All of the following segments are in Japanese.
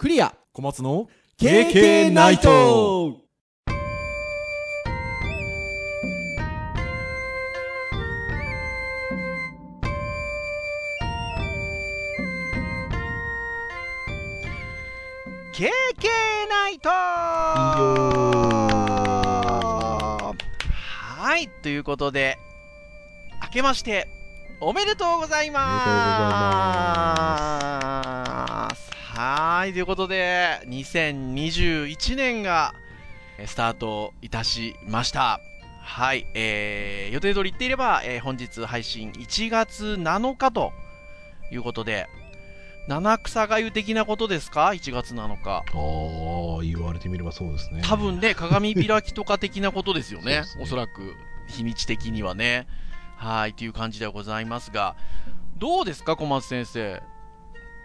クリア。小松の KK ナイト。ケーケーナイト。はいということで明けましておめでとうございますはいということで2021年がえースタートいたしましたはい、えー、予定通り言っていれば、えー本日配信1月7日ということで七草がゆ的なことですか？1月7日ああ、言われてみればそうですね。多分ね、鏡開きとか的なことですよね。ねおそらく、日にち的にはね。はい、という感じではございますが、どうですか、小松先生？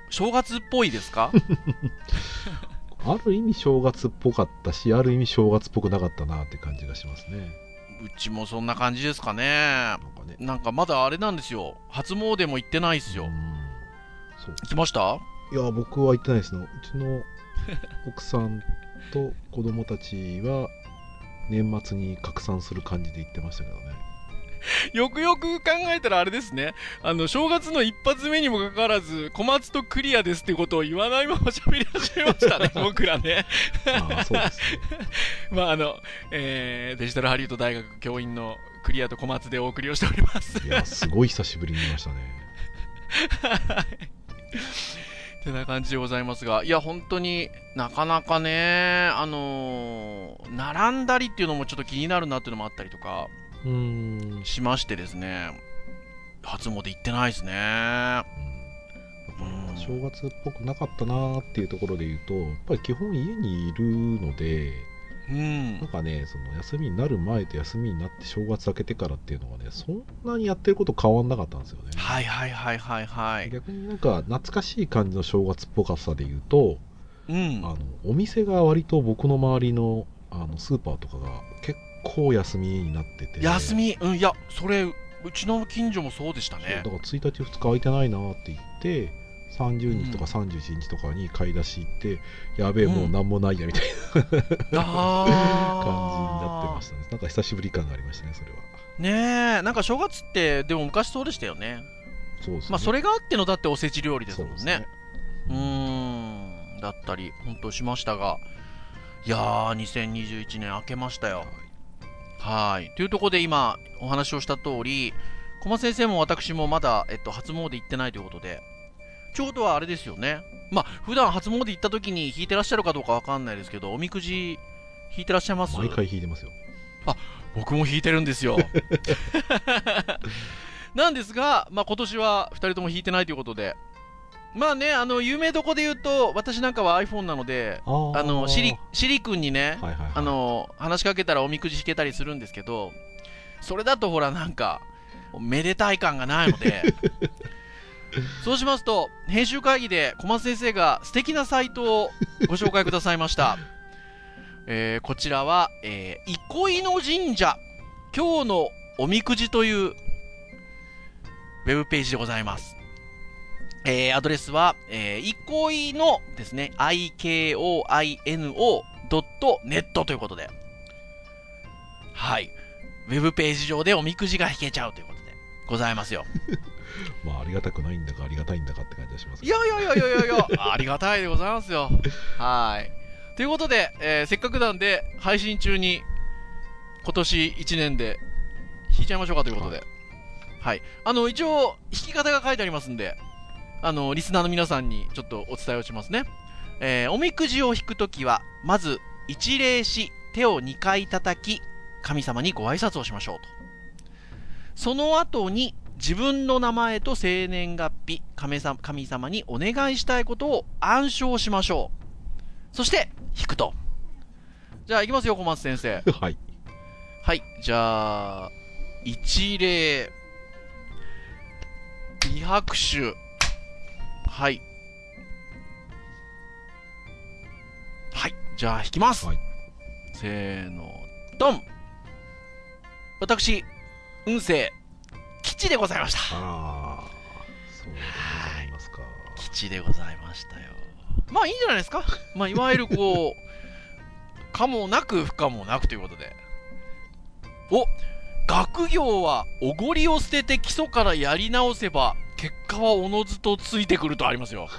正月っぽいですか？ある意味正月っぽかったし、ある意味正月っぽくなかったなって感じがしますね。うちもそんな感じですかね。なんかね。なんかまだあれなんですよ。初詣も行ってないですよ。行きました？いや、僕は行ってないですね。うちの奥さんと子供たちは、年末に拡散する感じで行ってましたけどね。よくよく考えたらあれですね。あの、正月の一発目にもかかわらず、小松とクリアですってことを言わないまま喋り始めましたね、僕らね。ああ、そうですね。まああの、えーデジタルハリウッド大学教員のクリアと小松でお送りをしております。いや、すごい久しぶりに見ましたね。てな感じでございますが、いや、本当になかなかね、あのー並んだりっていうのもちょっと気になるなっていうのもあったりとかうーん。しましてですね、初詣行ってないですね。うん正月っぽくなかったなーっていうところで言うと、やっぱり基本家にいるので、うんなん。かね、その休みになる前と休みになって正月明けてからっていうのがね、そんなにやってること変わんなかったんですよね。はいはいはいはいはい。逆になんか懐かしい感じの正月っぽかさで言うと、うんあ。のお店が割と僕の周りのあのスーパーとかが結構休みになってて、休み、うん、いや、それ、うちの近所もそうでしたねだ。から1日2日空いてないなって言って、30日とか31日とかに買い出し行って、やべえ、もうなんもないやみたいな感じになってあましたね。なんか久しぶり感がありましたね、それは。ねえ、なんか正月って、でも昔そうでしたよね。そうですね。まあ、それがあってのだっておせち料理ですもんねそうね。。うーん、だったり、本当しましたが、いやー、2021年明けましたよ。はい。というところで今、お話をした通り、小松先生も私もまだ、えっと、初詣行ってないということで、ちょうどはあれですよね。まあ、普段初詣行った時に引いてらっしゃるかどうかわかんないですけど、おみくじ引いてらっしゃいます？毎回引いてますよ。僕も引いてるんですよ。なんですが、まあ、今年は2人とも引いてないということで、まあね、あの有名どこで言うと、私なんかは iPhone なので、あのシリシリ君にね、はいはいはい。あの話しかけたらおみくじ引けたりするんですけど、それだとほら、なんか、めでたい感がないので、そうしますと、編集会議で小松先生が素敵なサイトをご紹介くださいました。えーこちらは、えー、憩いの神社、今日のおみくじというウェブページでございます。えーアドレスは、えー、憩いのですね、ikoino.net ということで、はい。ウェブページ上でおみくじが引けちゃうということでございますよ。まあ、ありがたくないんだか、ありがたいんだかって感じがしますいやいやいやいやいやいや、ありがたいでございますよ。はい。ということで、えーせっかくなんで、配信中に、今年1年で、引いちゃいましょうかということで。はい。あの、一応、引き方が書いてありますんで、あの、リスナーの皆さんにちょっとお伝えをしますね。えーおみくじを引くときは、まず、一礼し、手を2回叩き、神様にご挨拶をしましょうと。その後に、自分の名前と生年月日神様神様にお願いしたいことを暗唱しましょうそして引くとじゃあいきますよ小松先生はい。はいじゃあ一礼二拍手はい。はい。じゃあ引きます、はい。せーのドン。私運勢吉でございました。ああ、そうでございますか。吉でございましたよ。まあいいんじゃないですか。まあ、いわゆるこう、かもなく不可もなくということで。お学業はおごりを捨てて基礎からやり直せば、結果はおのずとついてくるとありますよ。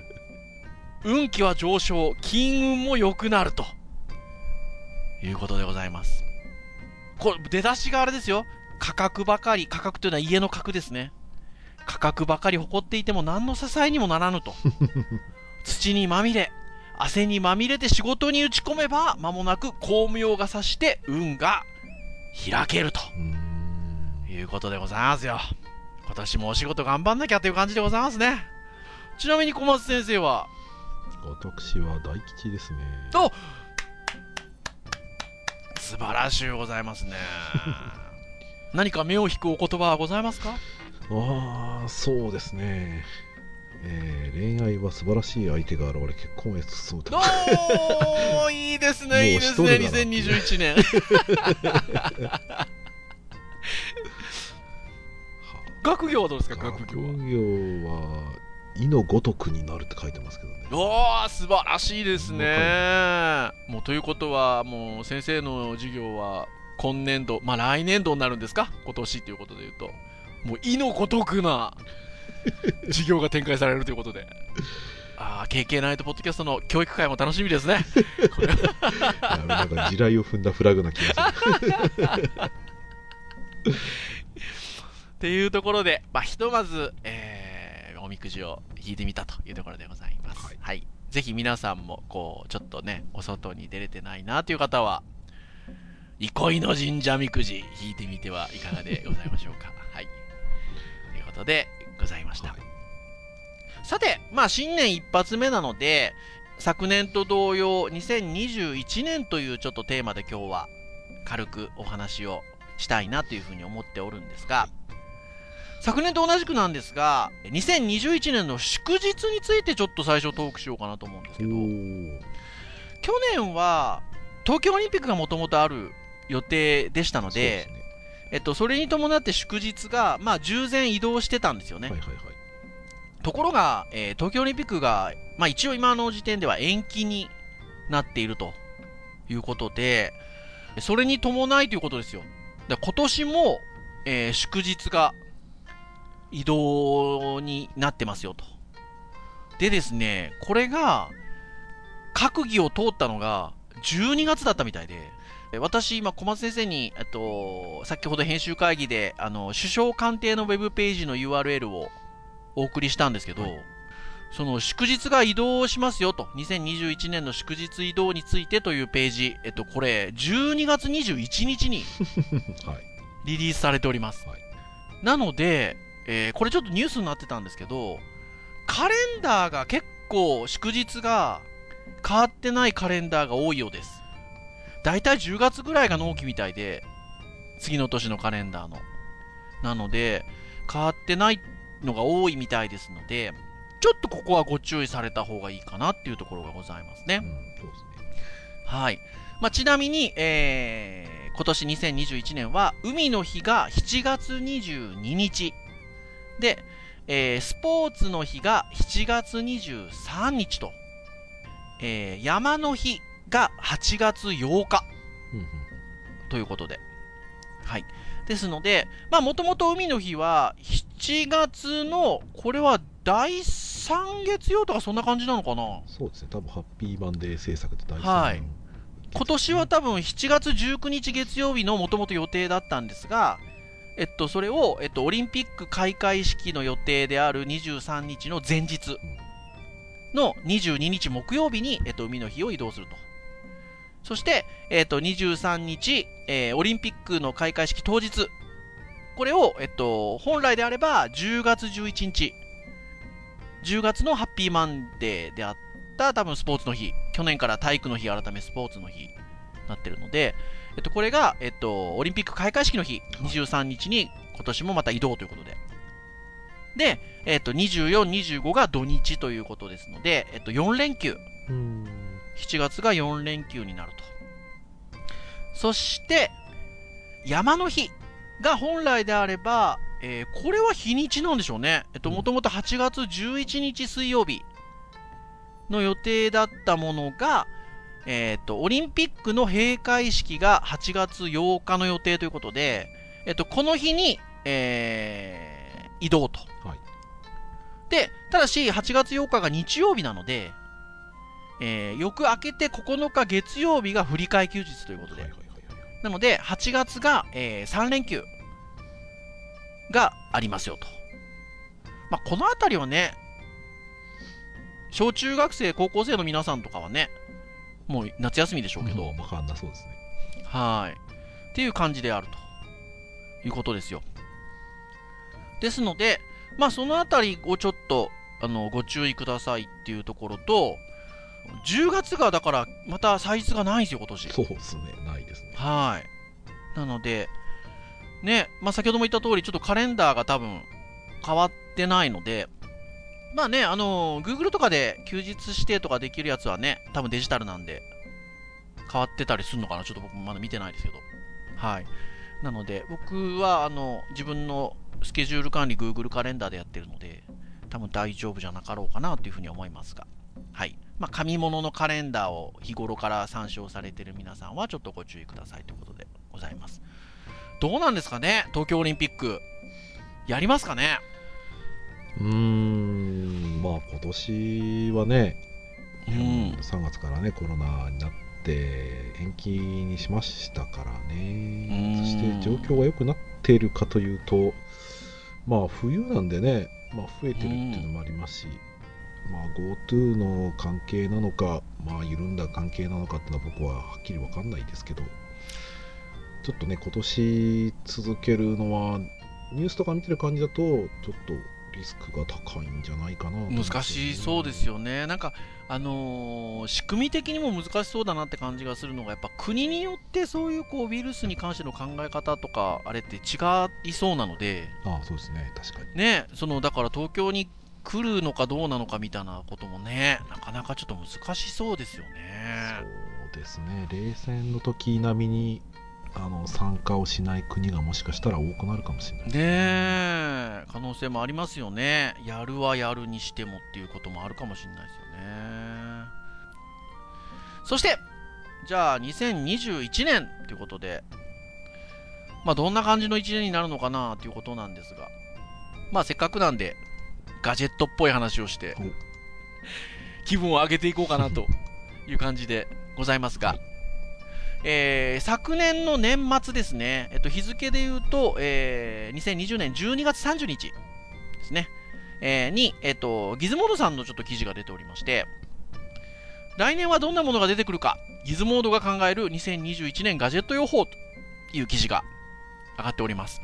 運気は上昇、金運も良くなると。いうことでございます。これ、出だしがあれですよ。価格ばかり、価格というのは家の格ですね。価格ばかり誇っていても何の支えにもならぬと。土にまみれ、汗にまみれて仕事に打ち込めば、間もなく巧妙がさして運が開けるということでございますよ。今年もお仕事頑張んなきゃという感じでございますね。ちなみに小松先生は、私は大吉ですね。お素晴らしゅうございますね。何か目を引くお言葉はございますか？ああ、そうですね。えー恋愛は素晴らしい相手が現れ結婚へ進むとおーいいですね、いいですね、もう一人だな2021年。学業はどうですか、学業は。学業は意のごとくになるって書いてますけどね。おー、素晴らしいですね。もうということは、もう先生の授業は今年度、まあ来年度になるんですか、今年ということで言うと、もう意のごとくな 授業が展開されるということで。あー KK ナイトポッドキャストの教育会も楽しみですね。これなんか地雷を踏んだフラグな気がする。っていうところで、まあ、ひとまず、えーおみくじを引いてみたというところでございます。ははいい。ぜひ皆さんも、こう、ちょっとね、お外に出れてないなという方は、憩いの神社みくじ引いてみてはいかがでございましょうか。はい。ということでございました。はいさて、まあ、新年一発目なので、昨年と同様、2021年というちょっとテーマで今日は軽くお話をしたいなというふうに思っておるんですが、昨年と同じくなんですが、2021年の祝日についてちょっと最初トークしようかなと思うんですけど、去年は東京オリンピックがもともとある予定でしたので、すねえっと、それに伴って祝日が、まあ、従前移動してたんですよね。はいはいはい。ところが、えー東京オリンピックが、まあ、一応今の時点では延期になっているということで、それに伴いということですよ。で今年も、えー祝日が移動になってますよと。でですね、これが、閣議を通ったのが12月だったみたいで、え私、今、小松先生に、えっと、先ほど編集会議で、あの、首相官邸のウェブページの URL をお送りしたんですけど、はいその祝日が移動しますよと、2021年の祝日移動についてというページ、えっと、これ、12月21日に はい。リリースされております。はいなので、えーこれちょっとニュースになってたんですけど、カレンダーが結構祝日が変わってないカレンダーが多いようです。だいたい10月ぐらいが納期みたいで、次の年のカレンダーの。なので、変わってないのが多いみたいですので、ちょっとここはご注意された方がいいかなっていうところがございますねう。ん、そうですね。はい。まあ、ちなみに、えー今年2021年は、海の日が7月22日。で、えースポーツの日が7月23日と、えー山の日が8月8日ということで。はい。ですので、まあ、もともと海の日は7月の、これは第3月曜とかそんな感じなのかな？そうですね。多分ハッピーマンデー制作って大事はい今年は多分7月19日月曜日のもともと予定だったんですが、えっと、それを、えっと、オリンピック開会式の予定である23日の前日の22日木曜日に、えっと、海の日を移動すると。そして、えっと、23日、えーオリンピックの開会式当日。これを、えっと、本来であれば10月11日。10月のハッピーマンデーであった多分スポーツの日。去年から体育の日改めスポーツの日なってるので、えっと、これが、えっと、オリンピック開会式の日、23日に今年もまた移動ということで。で、えっと、24、25が土日ということですので、えっと、4連休。うん。7月が4連休になると。そして、山の日が本来であれば、えーこれは日にちなんでしょうね。えっと、うんもともと8月11日水曜日の予定だったものが、えっ、と、オリンピックの閉会式が8月8日の予定ということで、えっ、と、この日に、えー、移動と。はいで、ただし、8月8日が日曜日なので、えー、翌明けて9日月曜日が振り替え休日ということで、はいはいはいはいなので、8月が、えー3連休がありますよと。まあ、このあたりはね、小中学生、高校生の皆さんとかはね、もう夏休みでしょうけど、うんわかんなそうですねはい。っていう感じであるということですよ。ですので、まあそのあたりをちょっとあのご注意くださいっていうところと、10月がだからまた祭出がないんですよ、今年。そうですねないですねはい。なので、ね、まあ、先ほども言った通り、ちょっとカレンダーが多分変わってないので、まあね、あの Google とかで休日指定とかできるやつはね、多分デジタルなんで、変わってたりするのかな、ちょっと僕もまだ見てないですけど。はい。なので、僕は、あの、自分のスケジュール管理 Google カレンダーでやってるので、多分大丈夫じゃなかろうかなというふうに思いますが。はい。まあ、紙物のカレンダーを日頃から参照されてる皆さんはちょっとご注意くださいということでございます。どうなんですかね？東京オリンピック。やりますかね？うーん。まあ今年はね、うん。3月からねコロナになって延期にしましたからね。うん。そして状況が良くなっているかというとまあ冬なんでね、まあ、増えてるっていうのもありますし、まあ GoTo の関係なのか、まあ、緩んだ関係なのかっていうのは僕ははっきり分かんないですけどちょっとね今年続けるのはニュースとか見てる感じだとちょっとリスクが高いんじゃないかなと思うん難しそうですよね。なんか、あのー仕組み的にも難しそうだなって感じがするのが、やっぱ国によってそういうこうウイルスに関しての考え方とか、あれって違いそうなので、ああそうですね確かにね、そのだから東京に来るのかどうなのかみたいなこともね、なかなかちょっと難しそうですよね。そうですね冷戦の時並みにあの参加をしない国がもしかしたら多くなるかもしれないねえ、可能性もありますよね。やるはやるにしてもっていうこともあるかもしれないですよね。そして、じゃあ2021年ということで、まあどんな感じの1年になるのかなということなんですが、まあせっかくなんで、ガジェットっぽい話をしてお、気分を上げていこうかなという感じでございますが、えー昨年の年末ですね、えっと、日付で言うと、えー2020年12月30日ですね、えーに、えっと、ギズモードさんのちょっと記事が出ておりまして、来年はどんなものが出てくるか、ギズモードが考える2021年ガジェット予報という記事が上がっております。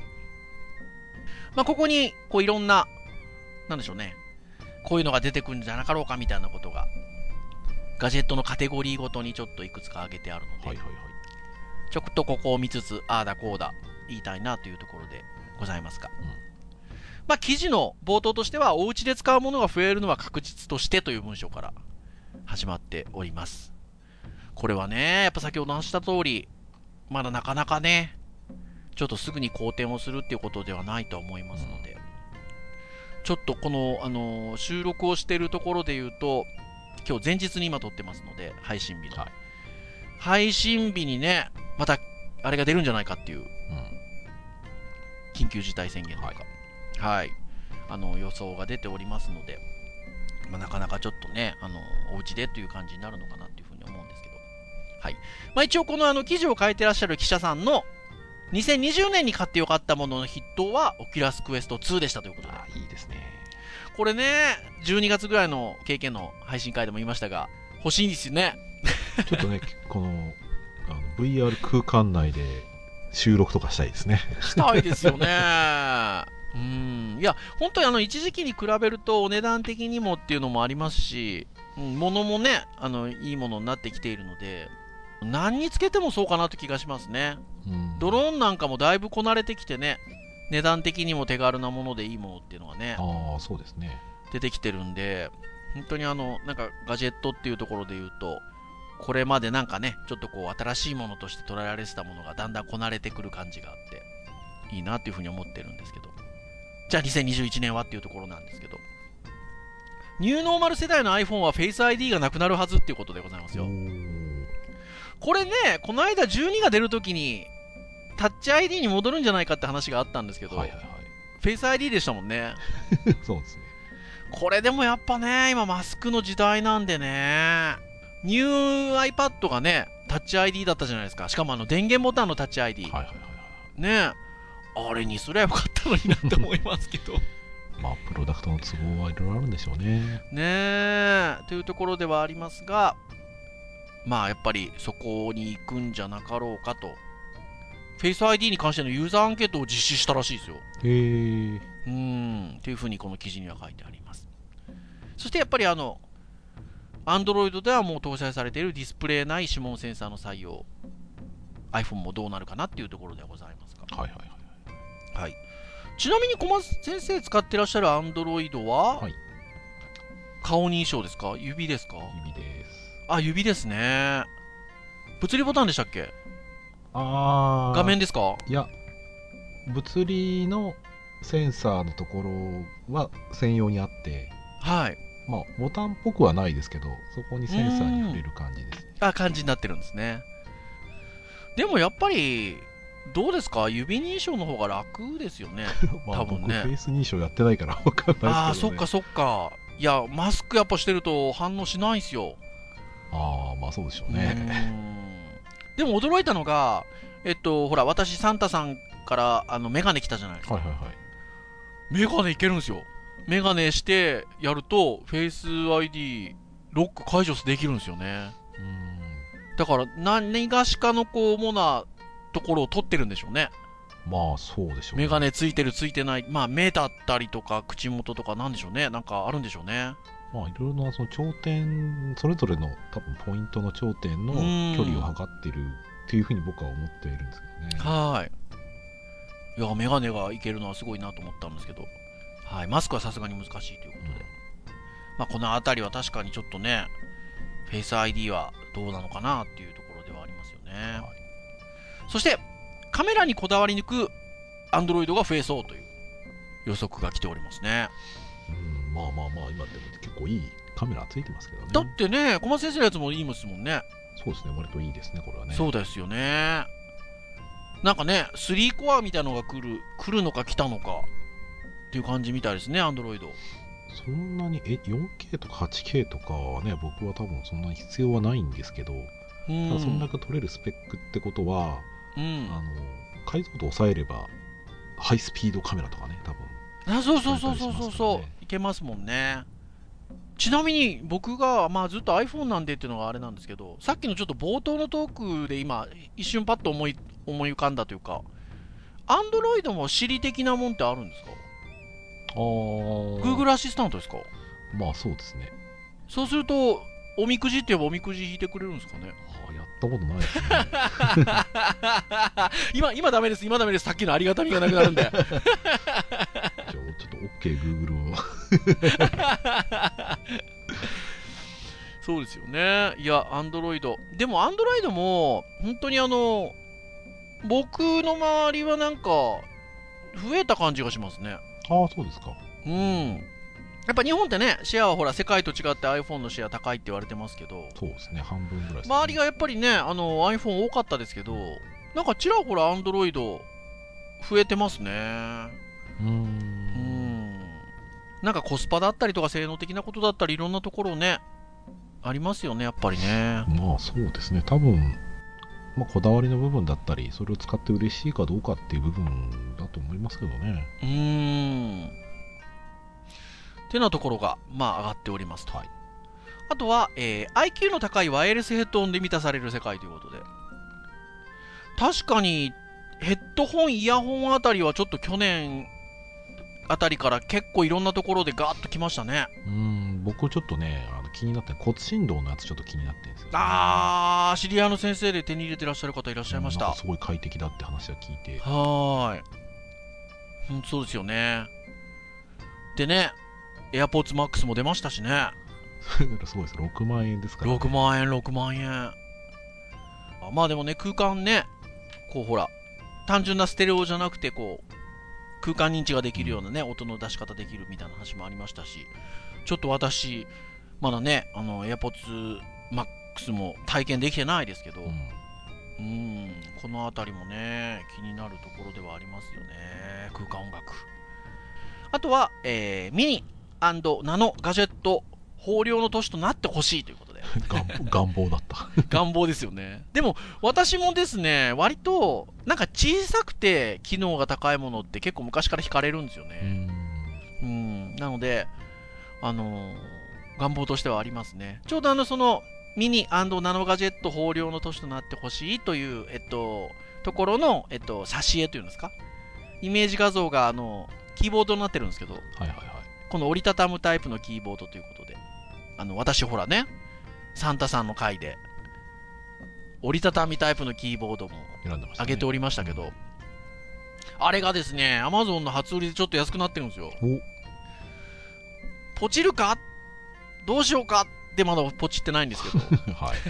まあ、ここに、こういろんな、なんでしょうね、こういうのが出てくるんじゃなかろうかみたいなことが、ガジェットのカテゴリーごとにちょっといくつか挙げてあるので、はいはいはい。ちょっとここを見つつ、ああだこうだ言いたいなというところでございますが。まあ、記事の冒頭としては、お家で使うものが増えるのは確実としてという文章から始まっております。これはね、やっぱ先ほど話した通り、まだなかなかね、ちょっとすぐに好転をするっていうことではないと思いますので、ちょっとこの、あの収録をしているところで言うと、今日前日に今撮ってますので、配信日の。はい配信日にね、また、あれが出るんじゃないかっていう、うん緊急事態宣言とか、はい、あの予想が出ておりますので、まあ、なかなかちょっとね、あのお家でという感じになるのかなというふうに思うんですけど、はい。まあ、一応、このあの記事を書いてらっしゃる記者さんの2020年に買ってよかったものの筆頭は、 Oculus Quest 2でしたということで、あいいですね。これね、12月ぐらいの経験の配信会でも言いましたが、欲しいんですよね。ちょっとね このあの VR 空間内で収録とかしたいですねしたいですよね。うん。いや、本当にあの、一時期に比べると、お値段的にもっていうのもありますし、うん、物もね、あの、いいものになってきているので、何につけてもそうかなって気がしますね。うんドローンなんかもだいぶこなれてきてね、値段的にも手軽なものでいいものっていうのがね、ああそうですね出てきてるんで、本当にあの、なんかガジェットっていうところで言うと、これまでなんかね、ちょっとこう新しいものとして捉えられてたものがだんだんこなれてくる感じがあって、いいなっていうふうに思ってるんですけど。じゃあ2021年はっていうところなんですけど。ニューノーマル世代の iPhone は Face ID がなくなるはずっていうことでございますよ。これね、この間12が出るときに、タッチ ID に戻るんじゃないかって話があったんですけど、はいはいはい。フェイス ID でしたもんね。そうですね。これでもやっぱね、今マスクの時代なんでね、ニュー iPad がね、タッチ ID だったじゃないですか。しかもあの電源ボタンのタッチ ID。はいはいはいはい。ねあれにすりゃよかったのになって思いますけど。まあ、プロダクトの都合はいろいろあるんでしょうね。ねえ、というところではありますが、まあやっぱりそこに行くんじゃなかろうかと。フェイス ID に関してのユーザーアンケートを実施したらしいですよ。へえ。うーん、っていうふうにこの記事には書いてあります。そしてやっぱりあの、Android ではもう搭載されているディスプレイ内指紋センサーの採用、iPhone もどうなるかなっていうところではございますが。はいはいはい。はい。ちなみに小松先生使ってらっしゃる Android は、はい顔認証ですか？指ですか？指です。あ、指ですね。物理ボタンでしたっけ？あー画面ですか？いや、物理のセンサーのところは専用にあって、はい。まあ、ボタンっぽくはないですけど、そこにセンサーに触れる感じですね。あ、感じになってるんですね。でもやっぱり、どうですか？指認証の方が楽ですよね。まあ、僕、多分ねフェイス認証やってないから分かんないですけど、ね。ああ、そっかそっか。いや、マスクやっぱしてると反応しないんすよ。ああ、まあそうでしょううね。でも驚いたのが、えっと、ほら、私、サンタさんからあのメガネ来たじゃないですか。はいはいはい。メガネいけるんですよ。メガネしてやると、フェイス ID ロック解除できるんですよね。うーん。だから、何がしかのこう、主なところを取ってるんでしょうね。まあそうでしょうね。メガネついてるついてない、まあ目だったりとか口元とかなんでしょうね。なんかあるんでしょうね。まあいろいろなその頂点、それぞれの多分ポイントの頂点のうん距離を測ってるっていうふうに僕は思っているんですけどね。はーい。いや、メガネがいけるのはすごいなと思ったんですけど、はい、マスクはさすがに難しいということで。まあこのあたりは確かにちょっとね、フェイス ID はどうなのかなっていうところではありますよね。はいそして、カメラにこだわり抜く Android が増えそうという予測が来ておりますね。うん、まあまあまあ、今でも結構いいカメラついてますけどね。だってね、小松先生のやつもいいですもんね。そうですね、割といいですね、これはね。そうですよね。なんかね、3コアみたいなのが来る、来るのか来たのかっていう感じみたいですね、アンドロイド。そんなに、え、4K とか 8K とかはね、僕は多分そんなに必要はないんですけど、うんただそんだけ取れるスペックってことは、うんあの、解像度抑えれば、ハイスピードカメラとかね、多分。あそうそうそうそうそうそう、いけますもんね。ちなみに僕が、まあ、ずっと iPhone なんでっていうのがあれなんですけど、さっきのちょっと冒頭のトークで今、一瞬パッと思い思い浮かんだというか、Android も Siri 的なもんってあるんですか？?Google アシスタントですか？まあそうですね。そうすると、おみくじって言えばおみくじ引いてくれるんですかね？あーやったことないですね。今、今ダメです、今ダメです。さっきのありがたみがなくなるんで。じゃあちょっと OK、Google を。そうですよね。いや、アンドロイド。でも、アンドロイドも、本当にあの、僕の周りはなんか、増えた感じがしますね。ああ、そうですか。うん。やっぱ日本ってね、シェアはほら、世界と違って iPhone のシェア高いって言われてますけど、そうですね、半分ぐらいです、ね。周りがやっぱりね、あの、iPhone 多かったですけど、なんかちらほらアンドロイド増えてますね。うー。うんん。なんかコスパだったりとか性能的なことだったりいろんなところね、ありますよね、やっぱりね。まあそうですね、多分、まあ、こだわりの部分だったり、それを使って嬉しいかどうかっていう部分だと思いますけどね。うーん。ってなところが、まあ、上がっておりますと。はいあとは、えー IQ の高いワイヤレスヘッドホンで満たされる世界ということで。確かに、ヘッドホン、イヤホンあたりはちょっと去年あたりから結構いろんなところでガーッときましたね。うーん、僕ちょっとね、あの気になってる骨振動のやつちょっと気になってるんですよ、ね。あー、知り合いの先生で手に入れてらっしゃる方いらっしゃいました。すごい快適だって話は聞いて。はーい。うん、そうですよね。でね、AirPods Max も出ましたしね。それがすごいです。6万円ですから、ね。6万円、6万円。あまあでもね、空間ね、こうほら、単純なステレオじゃなくて、こう、空間認知ができるようなね、音の出し方できるみたいな話もありましたし、ちょっと私、まだね、あの、AirPods Max も体験できてないですけど、うんうん、この辺りもね、気になるところではありますよね。空間音楽。あとは、えーミニナノガジェット豊漁の年となってほしいということで。願願望だった。願望ですよね。でも、私もですね、割と、なんか小さくて機能が高いものって結構昔から惹かれるんですようね。んうん。なので、あのー願望としてはありますね。ちょうどあの、その、ミニナノガジェット豊漁の年となってほしいという、えっと、ところの、えっと、挿絵というんですか？イメージ画像が、あの、キーボードになってるんですけど、はいはいはい。この折りたたむタイプのキーボードということで、あの、私ほらね、サンタさんの回で、折りたたみタイプのキーボードも。上げておりましたけど、あれがですね、アマゾンの初売りでちょっと安くなってるんですよ。おポチるか？どうしようか？ってまだポチってないんですけど、はい。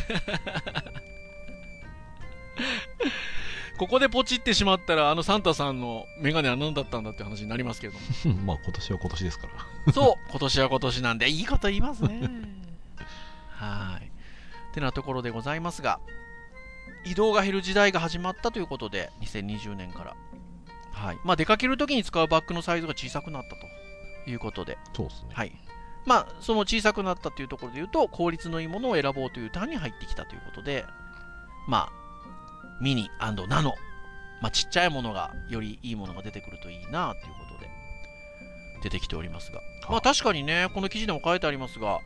ここでポチってしまったら、あのサンタさんのメガネは何だったんだって話になりますけども。まあ今年は今年ですから。そう、今年は今年なんで、いいこと言いますね。はい。てなところでございますが、移動が減る時代が始まったということで、2020年から。はい。まあ、出かけるときに使うバッグのサイズが小さくなったということで、そうですね。はい。まあ、その小さくなったというところで言うと、効率のいいものを選ぼうというターンに入ってきたということで、まあ、ミニナノ、まあ、ちっちゃいものが、よりいいものが出てくるといいなということで、出てきておりますが。まあ、確かにね、この記事でも書いてありますが、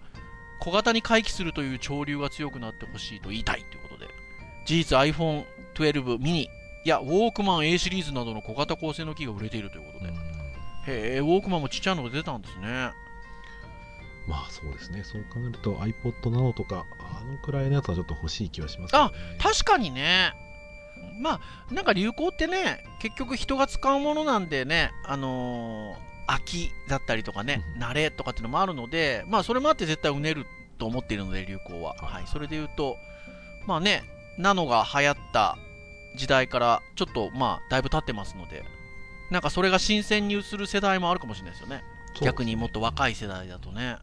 小型に回帰するという潮流が強くなってほしいと言いたいということで、事実 iPhone12 ミニやウォークマン A シリーズなどの小型高性能機が売れているということで、うんへえ、ウォークマンもちっちゃいのが出たんですね。まあそうですね。そう考えると iPod Nano とか、あのくらいのやつはちょっと欲しい気はしますよね。確かにね、まあ、なんか流行ってね、結局人が使うものなんでね、あのー飽きだったりとかね、うん慣れとかっていうのもあるので、まあ、それもあって絶対うねると思っているので、流行は。はいはい、それで言うと、まあね、ナノが流行った時代から、ちょっと、まあ、だいぶ経ってますので、なんかそれが新鮮に映る世代もあるかもしれないですよね。ね逆にもっと若い世代だとね。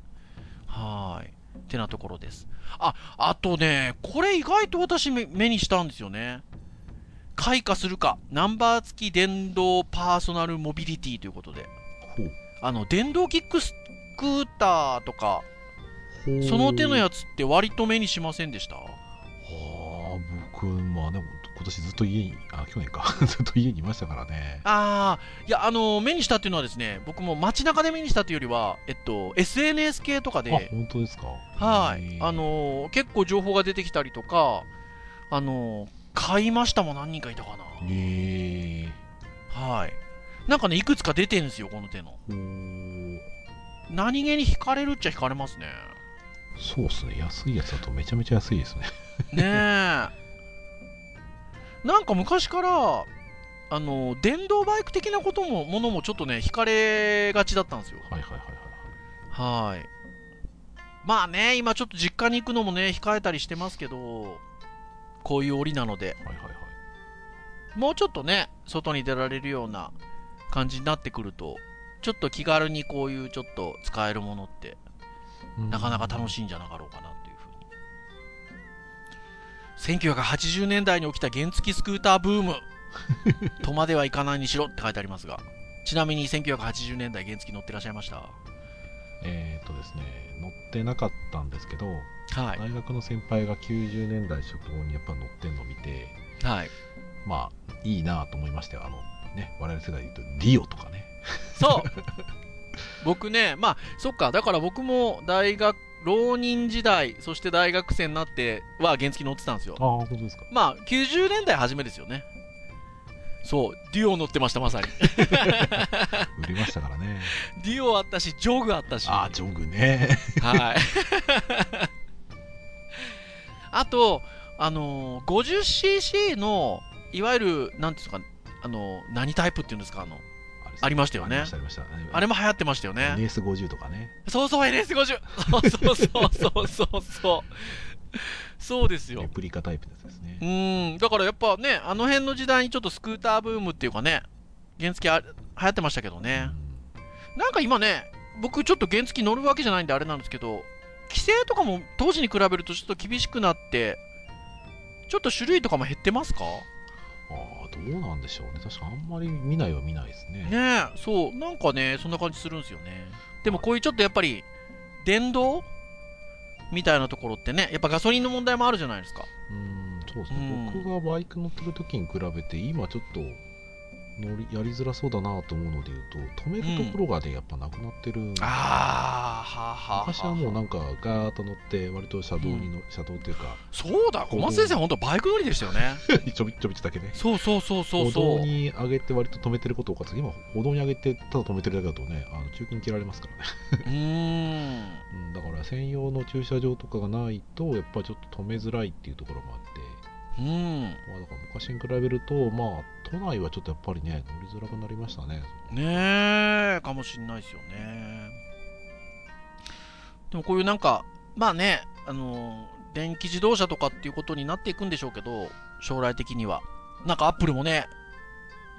はーい。ってなところです。あ、あとね、これ意外と私目目にしたんですよね。開花するか、ナンバー付き電動パーソナルモビリティということで、あの、電動キックスクーターとか、その手のやつって割と目にしませんでした？はあ、僕、まあでも、今年ずっと家に、あ、去年か、ずっと家にいましたからね。ああ、いや、あの、目にしたっていうのはですね、僕も街中で目にしたというよりは、えっと、SNS 系とかで、あ、本当ですか？はい、あ、のー結構情報が出てきたりとか、あのー買いましたも何人かいたかな。えはい。なんかね、いくつか出てんですよ、この手の。何気に惹かれるっちゃ惹かれますね。そうですね。安いやつだとめちゃめちゃ安いですね。ねえ。なんか昔から、あのー電動バイク的なことも、ものもちょっとね、惹かれがちだったんですよ。はいはいはいはい。はい。まあね、今ちょっと実家に行くのもね、控えたりしてますけど、こういう折なので、はいはいはい。もうちょっとね、外に出られるような感じになってくると、ちょっと気軽にこういうちょっと使えるものって、なかなか楽い。しいんじゃなかろうかな。1980年代に起きた原付スクーターブーム とまではいかないにしろって書いてありますが、ちなみに1980年代原付乗ってらっしゃいました？えっ、ー、とですね、乗ってなかったんですけど、はい。大学の先輩が90年代初頭にやっぱ乗ってんのを見て、はい。まあ、いいなと思いましたよ。あの、ね、我々世代で言うと、リオとかね。そう 僕ね、まあ、そっか、だから僕も大学、浪人時代、そして大学生になっては原付乗ってたんですよあ。あ、本当ですか。まあ、90年代初めですよね。そう、デュオ乗ってました、まさに。売れましたからね。デュオあったし、ジョグあったし。ああ、ジョグね。はい。あと、あのー 50cc の、いわゆる、なんていうんですか、あのー何タイプっていうんですか、あの、ありましたよねあれも流行ってましたよね。NS50 とかね。そうそう、NS50! そうそうそうそうそうそう。そうですよレ。プリカタイプですねう。ーん、だからやっぱね、あの辺の時代にちょっとスクーターブームっていうかね、原付あ流行ってましたけどね。なんか今ね、僕ちょっと原付乗るわけじゃないんであれなんですけど規制とかも当時に比べるとちょっと厳しくなってちょっと種類とかも減ってますか？どうなんでしょうね。確かあんまり見ないは見ないですね。ねえそう。なんかねそんな感じするんですよね。でもこういうちょっとやっぱり電動みたいなところってねやっぱガソリンの問題もあるじゃないですか。うんそうですね、うん。僕がバイク乗ってる時に比べて今ちょっと乗りやりづらそうだなと思うので言うと止めるところがね、やっぱなくなってるああはあはあ。昔はもうなんかガーッと乗って割と車道にの、車道っていうか。そうだ小松先生本当バイク乗りでしたよね。ちょびちょびちだけね。そうそうそうそう歩そう。道に上げて割と止めてること多かった今歩道に上げてただ止めてるだけだとねあの中金切られますからね、うーん。うん、だから専用の駐車場とかがないとやっぱりちょっと止めづらいっていうところもあってうん。まあ、だから昔に比べると、まあ、都内はちょっとやっぱりね、乗りづらくなりましたね。ねえかもしんないですよね。でもこういうなんかまあねあの電気自動車とかっていうことになっていくんでしょうけど将来的には。なんかアップルもね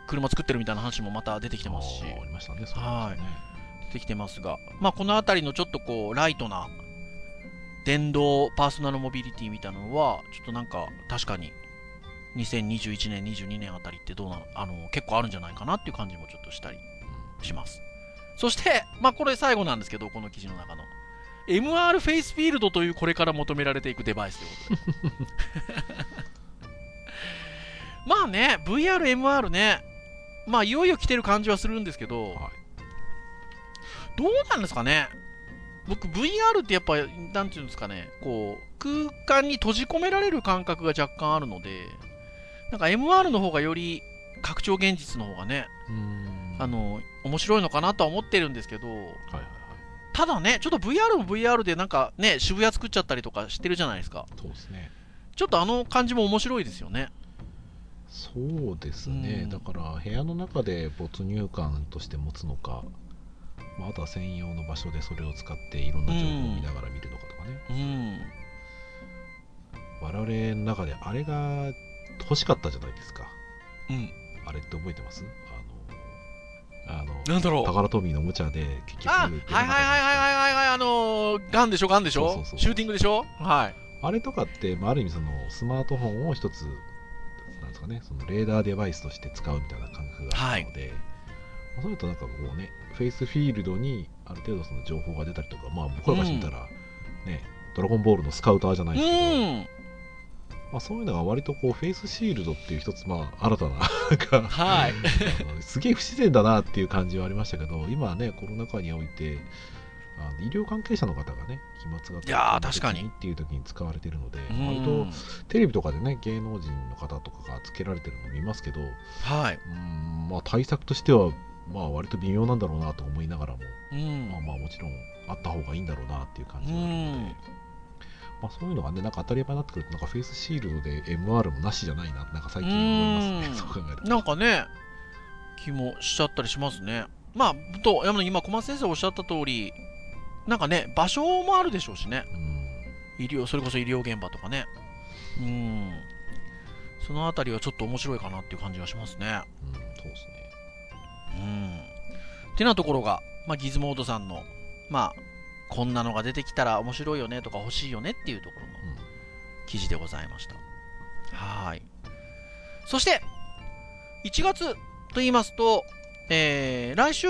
車作ってるみたいな話もまた出てきてますし。ありましたね、そうはい。出てきてますが。まあこの辺りのちょっとこうライトな電動パーソナルモビリティみたいなのはちょっとなんか確かに2021年22年あたりってどうなあの結構あるんじゃないかなっていう感じもちょっとしたりします。そしてまあこれ最後なんですけどこの記事の中の MR フェイスフィールドというこれから求められていくデバイスということで。まあね VRMR ねまあいよいよ来てる感じはするんですけど、はい。どうなんですかね？僕 VR ってやっぱなんていうんですかねこう空間に閉じ込められる感覚が若干あるのでなんか MR の方がより拡張現実の方がねあ、の面白いのかなとは思ってるんですけどはいはいはい。ただねちょっと VR も VR でなんかね渋谷作っちゃったりとかしてるじゃないですか。そうですね。ちょっとあの感じも面白いですよね。そうですね、うん。だから部屋の中で没入感として持つのか、まあ、あとは専用の場所でそれを使っていろんな情報を見ながら見るのかとかね、うん。我々の中であれが欲しかったじゃないですか。うん。あれって覚えてます？あの、あの、なんだろう。タカラトミーのおもちゃで結局あはいはいはいはいはいはい。あのーガンでしょガンでしょ？そうそうそう。シューティングでしょ？はい。あれとかって、まあ、ある意味そのスマートフォンを一つなんですかねそのレーダーデバイスとして使うみたいな感覚があったので、まあそれとなんかこうねフェイスフィールドにある程度その情報が出たりとかまあ僕らからしてみたら、ねドラゴンボールのスカウターじゃなういですけど、ん。まあ、そういうのが割とこうフェイスシールドっていう一つまあ新たなはい。すげえ不自然だなっていう感じはありましたけど今はねコロナ禍においてあの医療関係者の方がね飛沫がいやー確かに。っていう時に使われているのでうん。割とテレビとかでね芸能人の方とかがつけられてるの見ますけどはい。うんまあ対策としてはまあ割と微妙なんだろうなと思いながらも、うん。まあまあもちろんあった方がいいんだろうなっていう感じうがあるので、ん。まあ、そういうのがねなんか当たり前になってくるとなんかフェイスシールドで MR もなしじゃないななんか最近思います。ねうん。そう考えると。なんかね気もしちゃったりしますね。まあと山野今小松先生おっしゃった通りなんかね場所もあるでしょうしね。うん。医療それこそ医療現場とかね。うん。そのあたりはちょっと面白いかなっていう感じがしますね。うんそうですねうん。てなところが、まあ、ギズモードさんのまあこんなのが出てきたら面白いよねとか欲しいよねっていうところのうん記事でございました。はーい。そして1月と言いますと、えー来週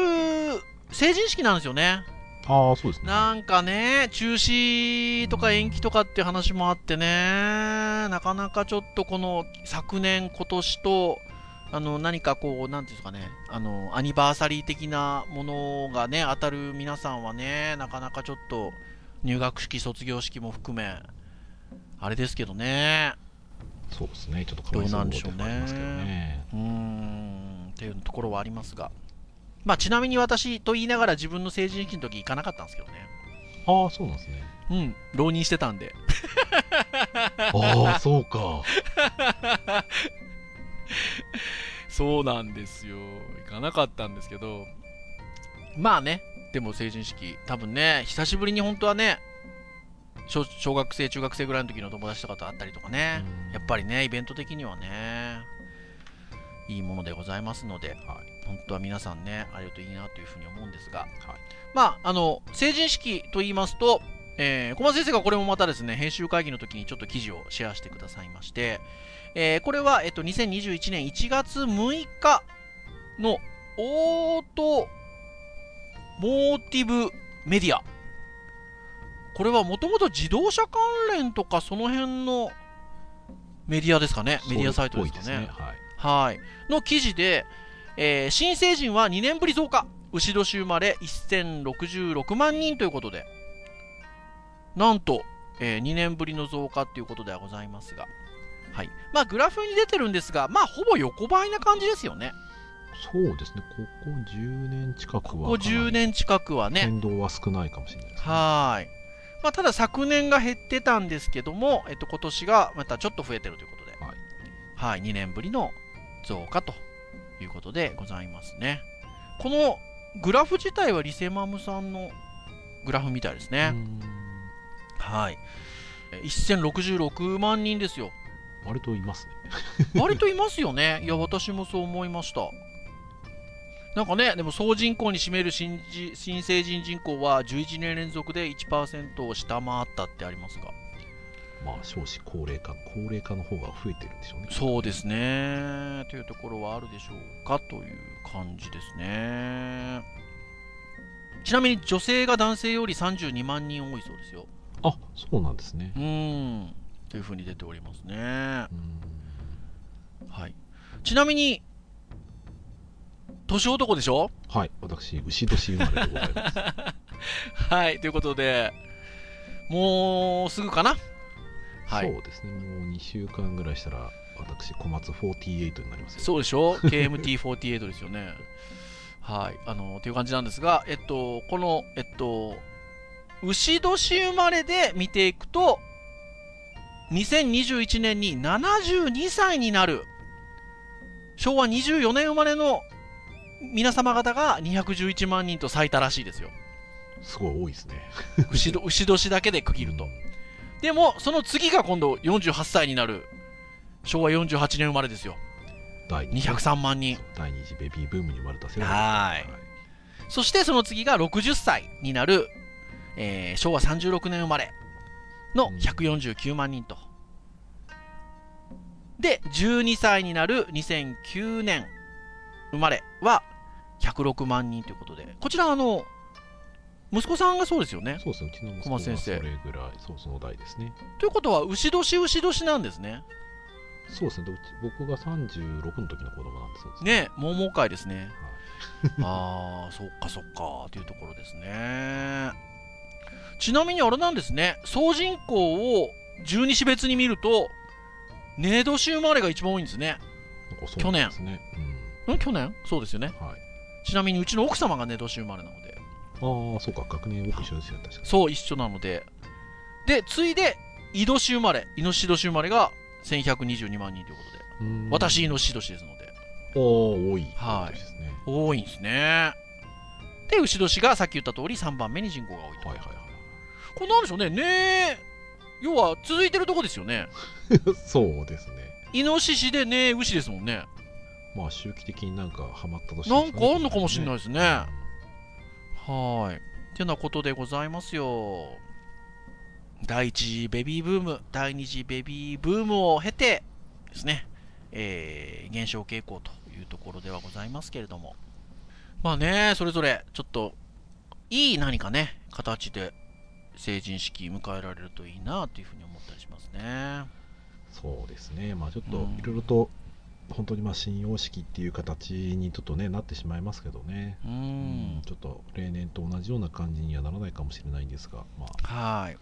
成人式なんですよね。ああそうですね。なんかね中止とか延期とかっていう話もあってねなかなかちょっとこの昨年今年とあの何かこうなんていうんですかね。あのアニバーサリー的なものがね当たる皆さんはねなかなかちょっと入学式卒業式も含めあれですけどね。そうですね。ちょっとかわいそうなんでしますけどね。うーん。っていうところはありますが。まあちなみに私と言いながら自分の成人式の時行かなかったんですけどね。ああそうなんですね。うん。浪人してたんで。ああそうか そうなんですよ。行かなかったんですけどまあねでも成人式多分ね久しぶりに本当はね小小学生中学生ぐらいの時の友達とかと会ったりとかねうん。やっぱりねイベント的にはねいいものでございますのではい。本当は皆さんね、あるといいなというふうに思うんですが、はい。まあ、あの、成人式と言いますと、えー、小松先生がこれもまたですね、編集会議の時にちょっと記事をシェアしてくださいまして、えーこれは、えっと、2021年1月6日のオートモーティブメディア。これはもともと自動車関連とかその辺のメディアですかね。メディアサイトですかね。そうっぽいですはいはい。の記事で、えー新成人は2年ぶり増加。牛年生まれ1066万人ということで、なんと、え2年ぶりの増加ということではございますが、はい。まあ、グラフに出てるんですが、まあ、ほぼ横ばいな感じですよね。そうですね、ここ10年近くはここ10年近くはね。変動は少ないかもしれないです、ね。はーい。まあ、ただ昨年が減ってたんですけども、えっと、今年がまたちょっと増えてるということで、はいはい、2年ぶりの増加ということでございますね。このグラフ自体はリセマムさんのグラフみたいですうね。んはい。え1066万人ですよ。割といますね。割といますよね。いや、私もそう思いました。なんかね、でも総人口に占める新じ新成人人口は11年連続で1%を下回ったってありますが。まあ、少子高齢化、高齢化の方が増えてるんでしょうね。そうですね。というところはあるでしょうかという感じですね。ちなみに女性が男性より32万人多いそうですよ。あ、そうなんですねう。ーん。というふうに出ておりますね。うんはい。ちなみに、年男でしょ？はい、私、牛年生まれでございます。はい。ということで、もうすぐかな？はい。そうですね、もう2週間ぐらいしたら、私、小松48になりますよ。そうでしょ ?KMT48 ですよね。はい。あの、という感じなんですが、えっと、この、えっと、牛年生まれで見ていくと、2021年に72歳になる、昭和24年生まれの皆様方が211万人と最多らしいですよ。すごい多いですね。牛ど牛年だけで区切ると。でも、その次が今度48歳になる、昭和48年生まれですよ。第二次203万人。第二次ベビーブームに生まれた世代はーいそしてその次が60歳になる、えー昭和36年生まれの149万人と。で、12歳になる2009年生まれは106万人ということで、こちらあの、息子さんがそうですよね。そうですね、うちの息子先生れぐらい、そう、その代ですね。ということは、牛年牛年なんですね。そうですね、僕が36の時の子供なんでそうですね、桃会ですね。はいああ、そっかそっか、というところですね。ちなみにあれなんですね、総人口を十二支別に見ると、年年生まれが一番多いんですね。なんかそうなん去年そうですよね。うん。はい。ちなみにうちの奥様が年年生まれなので、ああ、そうか、学年僕一緒ですよ、確かに。そう、一緒なので。で、次いで、井年生まれ、イノシシ年生まれが1122万人ということで、私、イノシシ年ですので、ああ、多い。はい多ですね。多いんですね。で、牛年がさっき言った通り3番目に人口が多いと。はいはいはこれなんでしょうね、ねえ、要は続いてるとこですよね。い。そうですね。イノシシでねえ牛ですもんね。まあ、周期的になんかハマった年なんかあんのかもしれないですね。うんはーい。ってなことでございますよ。第一次ベビーブーム、第二次ベビーブームを経てですね、えー減少傾向というところではございますけれども。まあね、それぞれちょっといい何かね、形で成人式迎えられるといいなというふうに思ったりしますね。そうですね。まあ、ちょっとうんいろいろと、本当にまあ信用式っていう形にちょっとねなってしまいますけどね、ううんん。ちょっと例年と同じような感じにはならないかもしれないんですが、まあ、はい。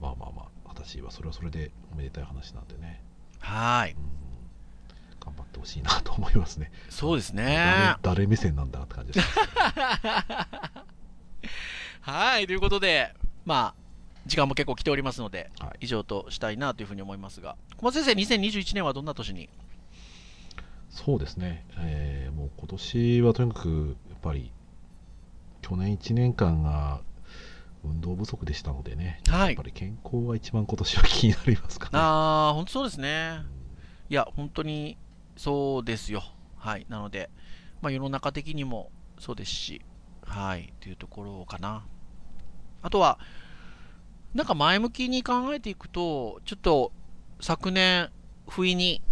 まあまあまあ私はそれはそれでおめでたい話なんでね、はい。うん、頑張ってほしいなと思いますねそうですね。誰誰目線なんだって感じです はい、ということで、まあ、時間も結構来ておりますので、はい以上としたいなというふうに思いますが、小松先生、2021年はどんな年に？そうですね、えーもう今年はとにかくやっぱり去年1年間が運動不足でしたのでね、はいやっぱり健康が一番今年は気になりますかね。あー、本当そうですね。いや、本当にそうですよ。はい。なので、まあ、世の中的にもそうですし、はい、というところかな。あとは、なんか前向きに考えていくと、ちょっと昨年、不意に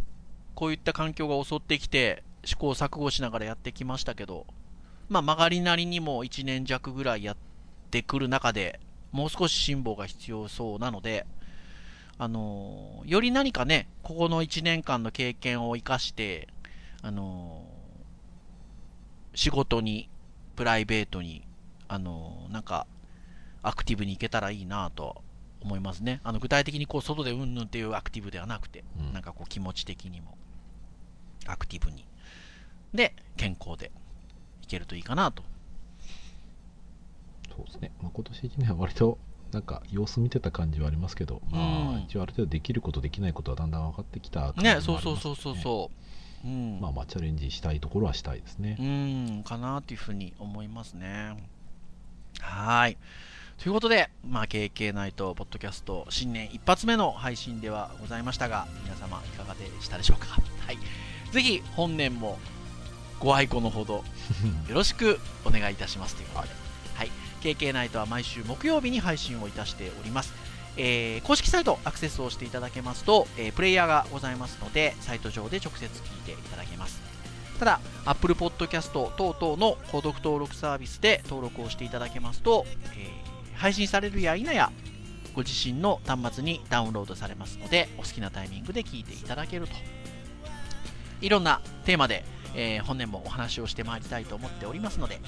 こういった環境が襲ってきて、試行錯誤しながらやってきましたけど、まあ、曲がりなりにも1年弱ぐらいやってくる中で、もう少し辛抱が必要そうなので、あのより何かね、ここの1年間の経験を生かして、あの仕事に、プライベートに、あのなんか、アクティブに行けたらいいなと思いますね。あの具体的にこう外でうんぬんっていうアクティブではなくて、うんなんかこう気持ち的にもアクティブに。で、健康でいけるといいかなと。そうですね、まあ、今年1年は割となんか様子見てた感じはありますけど、まうんあ、一応ある程度できることできないことはだんだん分かってきた感じもあね、りますそうそうそうそうそう。うん。まあまあチャレンジしたいところはしたいですねう、ーん、かなというふうに思いますね。はーい。ということで、まあ、KK ナイトポッドキャスト新年一発目の配信ではございましたが、皆様いかがでしたでしょうか？はい。ぜひ、本年もご愛顧のほど よろしくお願いいたしますということで、はい。KK ナイトは毎週木曜日に配信をいたしております。えー公式サイトアクセスをしていただけますと、えープレイヤーがございますので、サイト上で直接聞いていただけます。ただ、Apple Podcast 等々の購読登録サービスで登録をしていただけますと、えー配信されるや否や、ご自身の端末にダウンロードされますので、お好きなタイミングで聞いていただけると。いろんなテーマで、えー本年もお話をしてまいりたいと思っておりますので、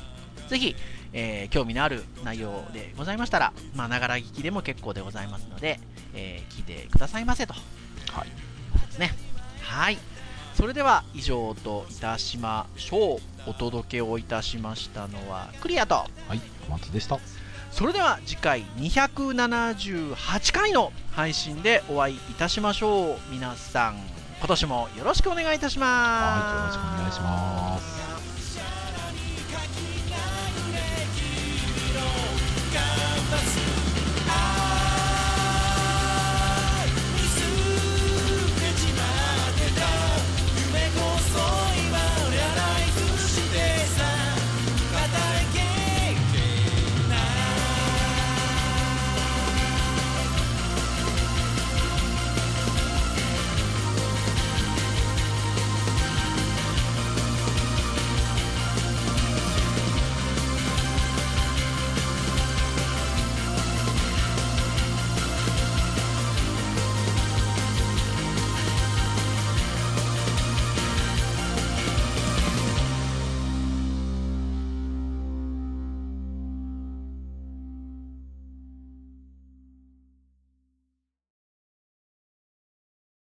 ぜひ、えー興味のある内容でございましたら、まあ、ながら聞きでも結構でございますので、えー聞いてくださいませと。はいですね。はい。それでは以上といたしましょう。お届けをいたしましたのはクリアと。はい小松でしたそれでは次回278回の配信でお会いいたしましょう。皆さん、今年もよろしくお願いいたします。はいよろしくお願いします